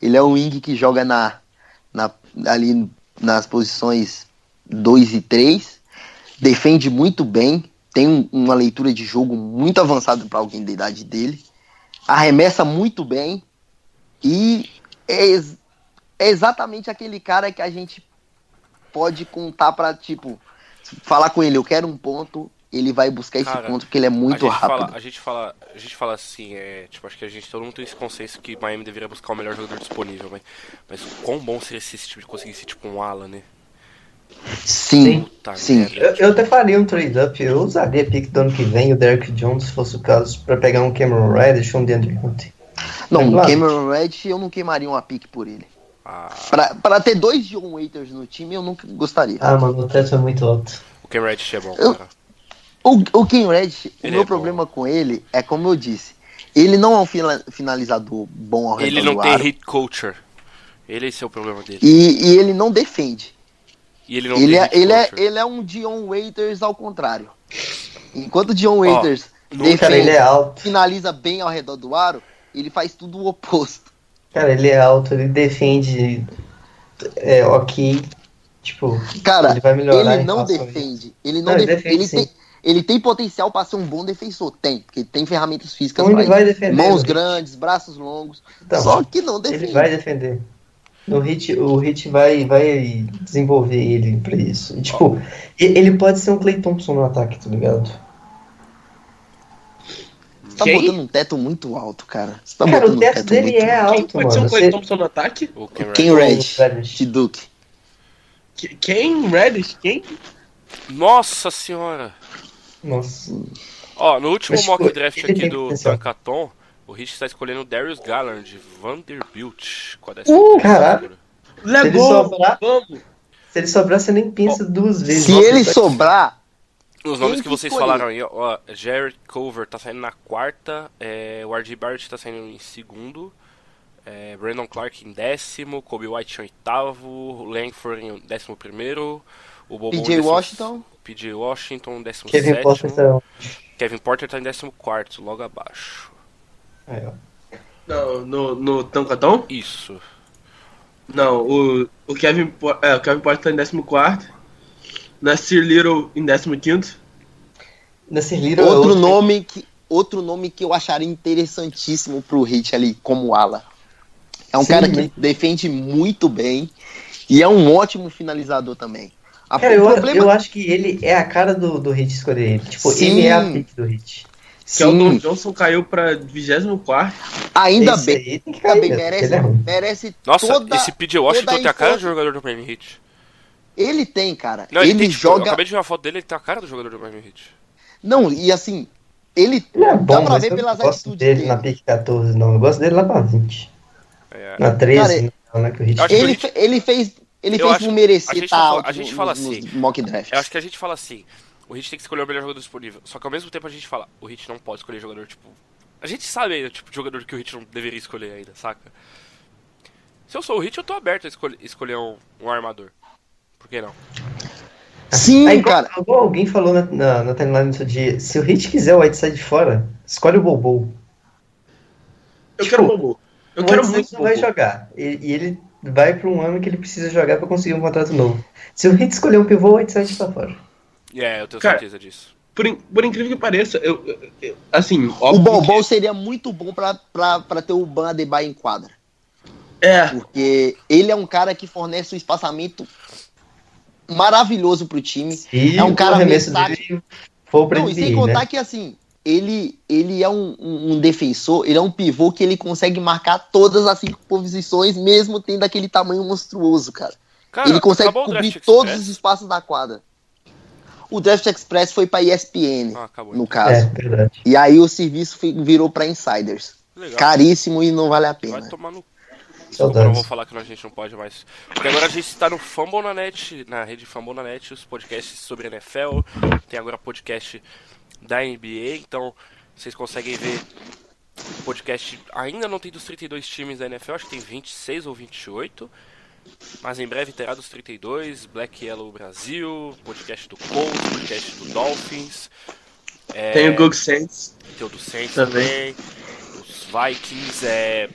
ele é um wing que joga na, na, ali nas posições 2 e 3, defende muito bem, tem um- uma leitura de jogo muito avançada para alguém da idade dele, arremessa muito bem e é, ex- é exatamente aquele cara que a gente pode contar para tipo falar com ele, eu quero um ponto, ele vai buscar esse Cara, ponto porque ele é muito a gente rápido. Fala, a gente fala, a gente fala assim, é, tipo, acho que a gente todo mundo tem esse consenso que Miami deveria buscar o melhor jogador disponível, mas, mas quão bom seria se esse tipo de conseguir ser tipo um ala, né? Sim, Puta sim. merda. Eu, eu até faria um trade-up, eu usaria a pick do ano que vem, o Derrick Jones, se fosse o caso, pra pegar um Cameron Reddish ou um DeAndre Hunter. Não, o Claro. Cameron Reddish eu não queimaria uma pique por ele. Ah, Pra, pra ter dois John Waiters no time, eu nunca gostaria. Ah, mano, o teto é muito alto. o Cam Reddish é bom, Eu- cara. O, o Ken Reddish, o Ele meu é bom. problema com ele é como eu disse. Ele não é um fina- finalizador bom ao redor Ele não do tem hit culture. Ele esse é o problema dele. E, e ele não defende. E ele não Ele tem é, ele, é, ele é um Dion Waiters ao contrário. Enquanto o Dion Waiters no- defende, Cara, ele é alto. finaliza bem ao redor do aro, ele faz tudo o oposto. Cara, ele é alto, ele defende. É, ok. Tipo, Cara, ele vai melhorar ele não defende. Ele não, Não, ele def- defende, ele sim. tem ele tem potencial para ser um bom defensor, tem, porque tem ferramentas físicas Então ele vai defender, mãos né? grandes, braços longos, Então, só que não defende. Ele vai defender. No hit, o Hit vai, vai desenvolver ele pra isso. E, tipo, ele pode ser um Clay Thompson no ataque, tá ligado? Você tá Quem? botando um teto muito alto, cara. Você tá Cara, botando o um teto teto dele muito é alto. Quem pode ser um mano. Clay Você- Thompson no ataque? O Ken Ken Reddish. Red, Reddish. de Duke. Quem? Reddish? Quem? Nossa senhora! Nossa. Ó, no último Mas, mock tipo, draft aqui do. Tankaton, o Rich está escolhendo o Darius Garland de Vanderbilt. Com a Uh, 13ª caralho. Legou! sobrar- Vamos! Se ele sobrar, você nem pensa duas vezes. Se Nossa, ele tá- sobrar, Os nomes que que vocês falaram aí, ó, Jared Cover tá saindo na quarta, é, o R.J. Barrett tá saindo em segundo, é, Brandon Clark em décimo, Kobe White em oitavo, o Langford em décimo primeiro, o Bobo PJ Washington. PJ Washington, décimo Kevin sétimo, Porter tá... Kevin Porter tá em décimo quarto, logo abaixo. Aí, ó. Não, no, no Tancaton? Isso. Não, o, o Kevin é, o Kevin Porter tá em 14 Nasir Little em 15 Nasir Little é Outro outro nome que outro nome que eu acharia interessantíssimo pro Hit ali como ala. É um Sim, cara né? que defende muito bem e é um ótimo finalizador também. A- Cara, o eu, problema eu acho que ele é a cara do, do Hit escolher ele. Tipo, Sim. ele é a pick do Hit. Keldon sim, Johnson caiu pra 24 ainda Esse bem, aí tem que ainda cair, bem né? merece, Ele é merece Nossa, toda esse PJ Washington tem a cara de infância. jogador do Miami Heat. Ele tem, cara. Não, ele tem, tipo, Eu joga acabei de ver uma foto dele, ele tem a cara do jogador do Miami Heat. Não, e assim, ele, Ele é bom, dá pra mas ver eu pelas não gosto atitudes dele dele. na pick 14, não. Eu gosto dele lá pra 20. É, Na 13, Cara, não, né? Que o Hit que Ele, ele fez ele Eu fez acho- por a merecer gente estar fala- a gente no- fala assim, mock drafts. Eu acho que a gente fala assim, o Hit tem que escolher o melhor jogador disponível. Só que ao mesmo tempo a gente fala, o Hit não pode escolher jogador, tipo. A gente sabe ainda, tipo, de jogador que o Hit não deveria escolher ainda, saca? Se eu sou o Hit, eu tô aberto a escolher, escolher um, um armador. Por que não? Sim, É igual, cara. igual alguém falou na, na, na timeline outro dia, se o Hit quiser o Whiteside de fora, escolhe o Bobo. Eu Tipo, quero um Bobo. Eu o quero muito não vai jogar. E, e ele vai pra um ano que ele precisa jogar pra conseguir um contrato novo. Se o Hit escolher um pivô, o Whiteside tá fora. É, eu tenho Cara, certeza disso. Por, por incrível que pareça, eu, eu- eu- assim, O Bobol seria muito bom pra ter o Ban Adebayo em quadra. que- É, Porque ele é um cara que fornece um espaçamento maravilhoso pro time. E É um cara versátil. pra Não, e sem NBA, contar né? que assim, ele, ele é um, um- um defensor, ele é um pivô que ele consegue marcar todas as cinco posições, mesmo tendo aquele tamanho monstruoso, cara. Cara, ele consegue cobrir todos os espaços da quadra. O Draft Express foi pra ESPN, Ah, acabou. no então. caso. É, verdade. E aí o serviço virou pra insiders. Legal. Caríssimo e não vale a Vai pena. tomar no. Desculpa, eu não vou falar que a gente não pode mais. Porque agora a gente está no Fumble na Net, na rede Fumble na Net, os podcasts sobre NFL. Tem agora podcast da NBA, então vocês conseguem ver o podcast. Ainda não tem dos 32 times da NFL, acho que tem 26 ou 28. Mas em breve terá dos 32, Black Yellow Brasil, podcast do Colts, podcast do Dolphins. É, tem o Gug Saints. tem o do Saints Também. também. Os Vikings, é.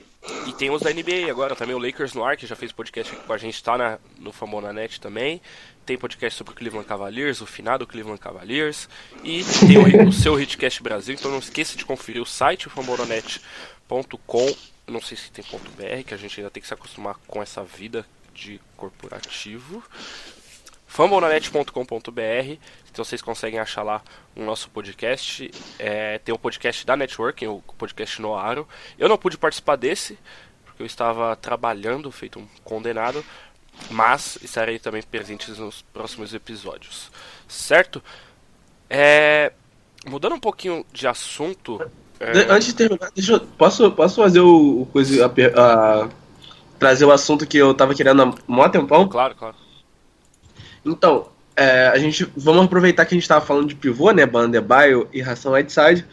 E tem os da NBA agora também, o Lakers no ar, que já fez podcast aqui com a gente, tá na, no Famona Net também. Tem podcast sobre o Cleveland Cavaliers, o finado Cleveland Cavaliers. E tem o, o seu Hitcast Brasil, então não esqueça de conferir o site, o famonanet.com. Não sei se tem ponto .br, que a gente ainda tem que se acostumar com essa vida de corporativo fambonanet.com.br então vocês conseguem achar lá o nosso podcast. É, tem o podcast da Networking, o podcast Noaro eu não pude participar desse porque eu estava trabalhando, feito um condenado mas estarei também presente nos próximos episódios. Certo? É, mudando um pouquinho de assunto é, Antes de terminar, eu, posso, posso fazer o, o coisa, a a- trazer o assunto que eu tava querendo há mó tempão? claro, claro Então, é, a gente vamos aproveitar que a gente estava falando de pivô, né? Bandebaio e Ração Whiteside.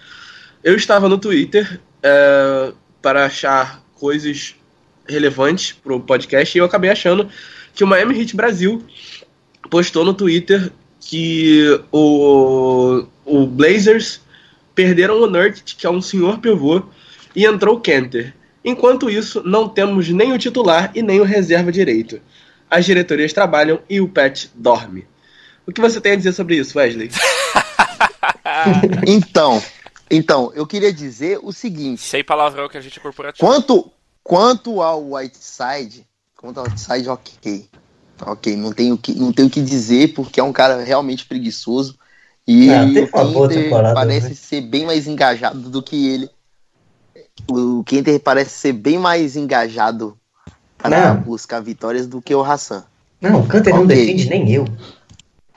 Eu estava no Twitter é, para achar coisas relevantes pro podcast e eu acabei achando que o Miami Heat Brasil postou no Twitter que o, o Blazers perderam o Nurkic, que é um senhor pivô, e entrou o Kenter. Enquanto isso, não temos nem o titular e nem o reserva direito. As diretorias trabalham e o Pet dorme. O que você tem a dizer sobre isso, Wesley? Então, então, eu queria dizer o seguinte. Sem palavrão que a gente é corporativo. Quanto, quanto ao Whiteside, quanto ao Whiteside, ok. Ok, não tenho, que, não tenho o que dizer, porque é um cara realmente preguiçoso. E Ah, o Kenter parece né? ser bem mais engajado do que ele. O Kenter parece ser bem mais engajado para Não. buscar vitórias do que o Hassan. Não, o Canter não defende nem eu.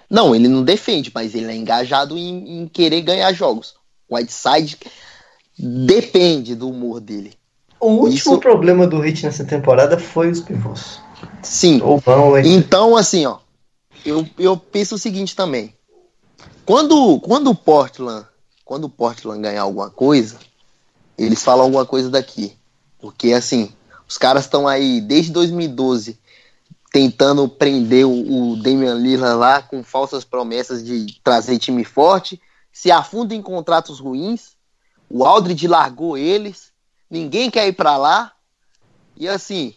Não, ele não defende, mas ele é engajado em, em querer ganhar jogos. O Whiteside depende do humor dele. O último Isso- problema do Hit nessa temporada foi os pivôs. Sim, Ou vão, Então, assim, ó, eu, eu penso o seguinte também. Quando, quando o Portland, quando o Portland ganhar alguma coisa, eles falam alguma coisa daqui. Porque, assim, os caras estão aí desde 2012 tentando prender o, o Damian Lillard lá com falsas promessas de trazer time forte, se afunda em contratos ruins, o Aldridge largou eles, ninguém quer ir pra lá, e assim,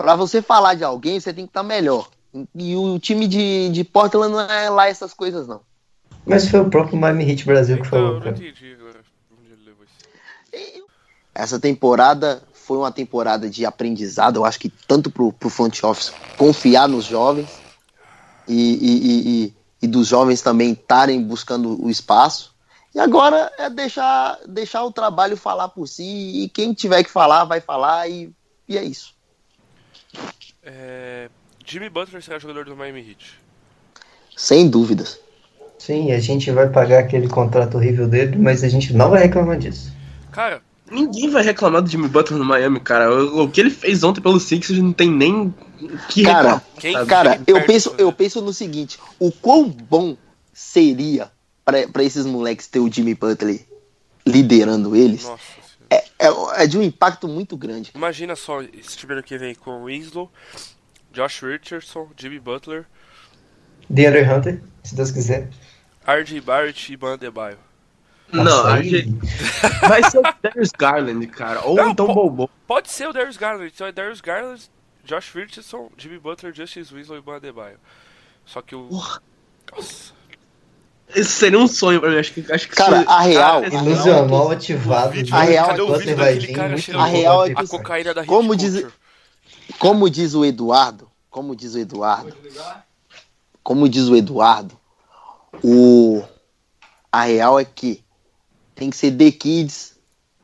Pra você falar de alguém, você tem que estar melhor. E o time de, de Portland não é lá essas coisas, não. Mas foi o próprio Miami Heat Brasil que Então, eu falou, não cara. Essa temporada foi uma temporada de aprendizado, eu acho que tanto pro, pro front office confiar nos jovens e, e, e, e, e dos jovens também estarem buscando o espaço. E agora é deixar, deixar o trabalho falar por si e quem tiver que falar, vai falar e, e é isso. É, Jimmy Butler será jogador do Miami Heat. Sem dúvidas. Sim, a gente vai pagar aquele contrato horrível dele, mas a gente não vai reclamar disso. Cara, Ninguém vai reclamar do Jimmy Butler no Miami, cara. O, o que ele fez ontem pelo Sixers não tem nem o que Cara, reclamar. Cara, quem eu penso, eu penso no seguinte: o quão bom seria pra pra esses moleques ter o Jimmy Butler liderando eles Nossa senhora. é, é- é de um impacto muito grande. Imagina só esse time que vem com Winslow, Josh Richardson, Jimmy Butler, DeAndre Hunter, se Deus quiser. RJ Barrett e Ban Adebayo. Não, a aí- gente... vai ser o Darius Garland, cara. Ou Não, então pô- Bobo. Pode ser o Darius Garland, então é Darius Garland, Josh Richardson, Jimmy Butler, Justice Winslow e Ban Adebayo. Só que o... Porra. Nossa. Isso seria um sonho pra mim. Acho que, acho que Cara, isso- a real- a Ilusional ativado. vídeo, a real- o Butler vídeo vai vir cheirando A real é que A cocaína da como diz-. Como diz o Eduardo, como diz o Eduardo, como diz o Eduardo, o a real é que tem que ser The Kids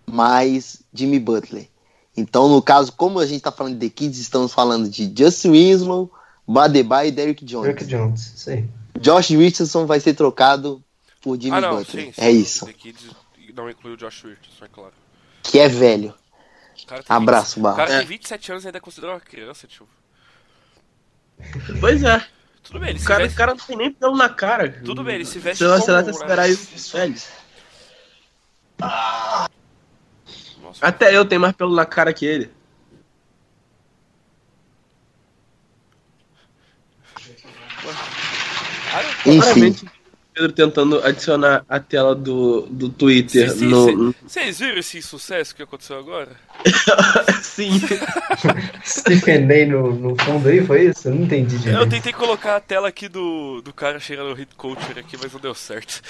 mais Jimmy Butler. Então, no caso, como a gente tá falando de The Kids, estamos falando de Justin Winslow, Badeba e Derrick Jones. Derrick Jones, isso aí. Josh Richardson vai ser trocado por Jimmy Ah, não, Butler. sim, sim. É isso. The Kids não inclui o Josh Richardson, é claro. Que é velho. Abraço, 20 O Barra. cara É. tem 27 anos e ainda é considerado uma criança, tio. Pois é. Tudo bem, ele O cara, veste... o cara não tem nem pelo na cara. Tudo bem, ele se veste Sei lá, até né? esperar isso. Velho. Nossa, Até eu tenho mais pelo na cara que ele. Enfim, Pedro tentando adicionar a tela do, do Twitter Sim, sim, no. no- Vocês viram esse sucesso que aconteceu agora? Sim. Stephen Day no, no fundo aí, foi isso? Eu não entendi Eu direito. tentei colocar a tela aqui do, do cara cheirando o hit culture aqui, mas não deu certo.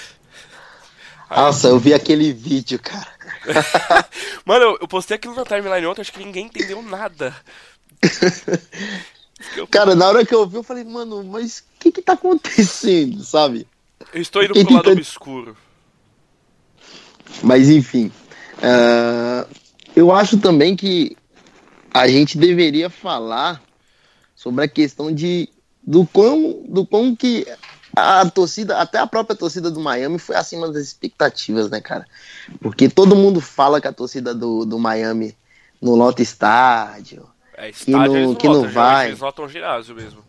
Nossa, eu vi aquele vídeo, cara. Mano, eu, postei aquilo na timeline ontem, acho que ninguém entendeu nada. Cara, na hora que eu vi, eu falei, mano, mas o que que tá acontecendo, sabe? eu estou indo quem pro lado tenta- obscuro. Mas enfim, ah, eu acho também que a gente deveria falar sobre a questão de do quão, do quão que a torcida, até a própria torcida do Miami foi acima das expectativas, né, cara? Porque todo mundo fala que a torcida do, do Miami no lota estádio, É, Que não- estádio eles não que não lotam, geralmente vai. Eles lotam ginásio mesmo.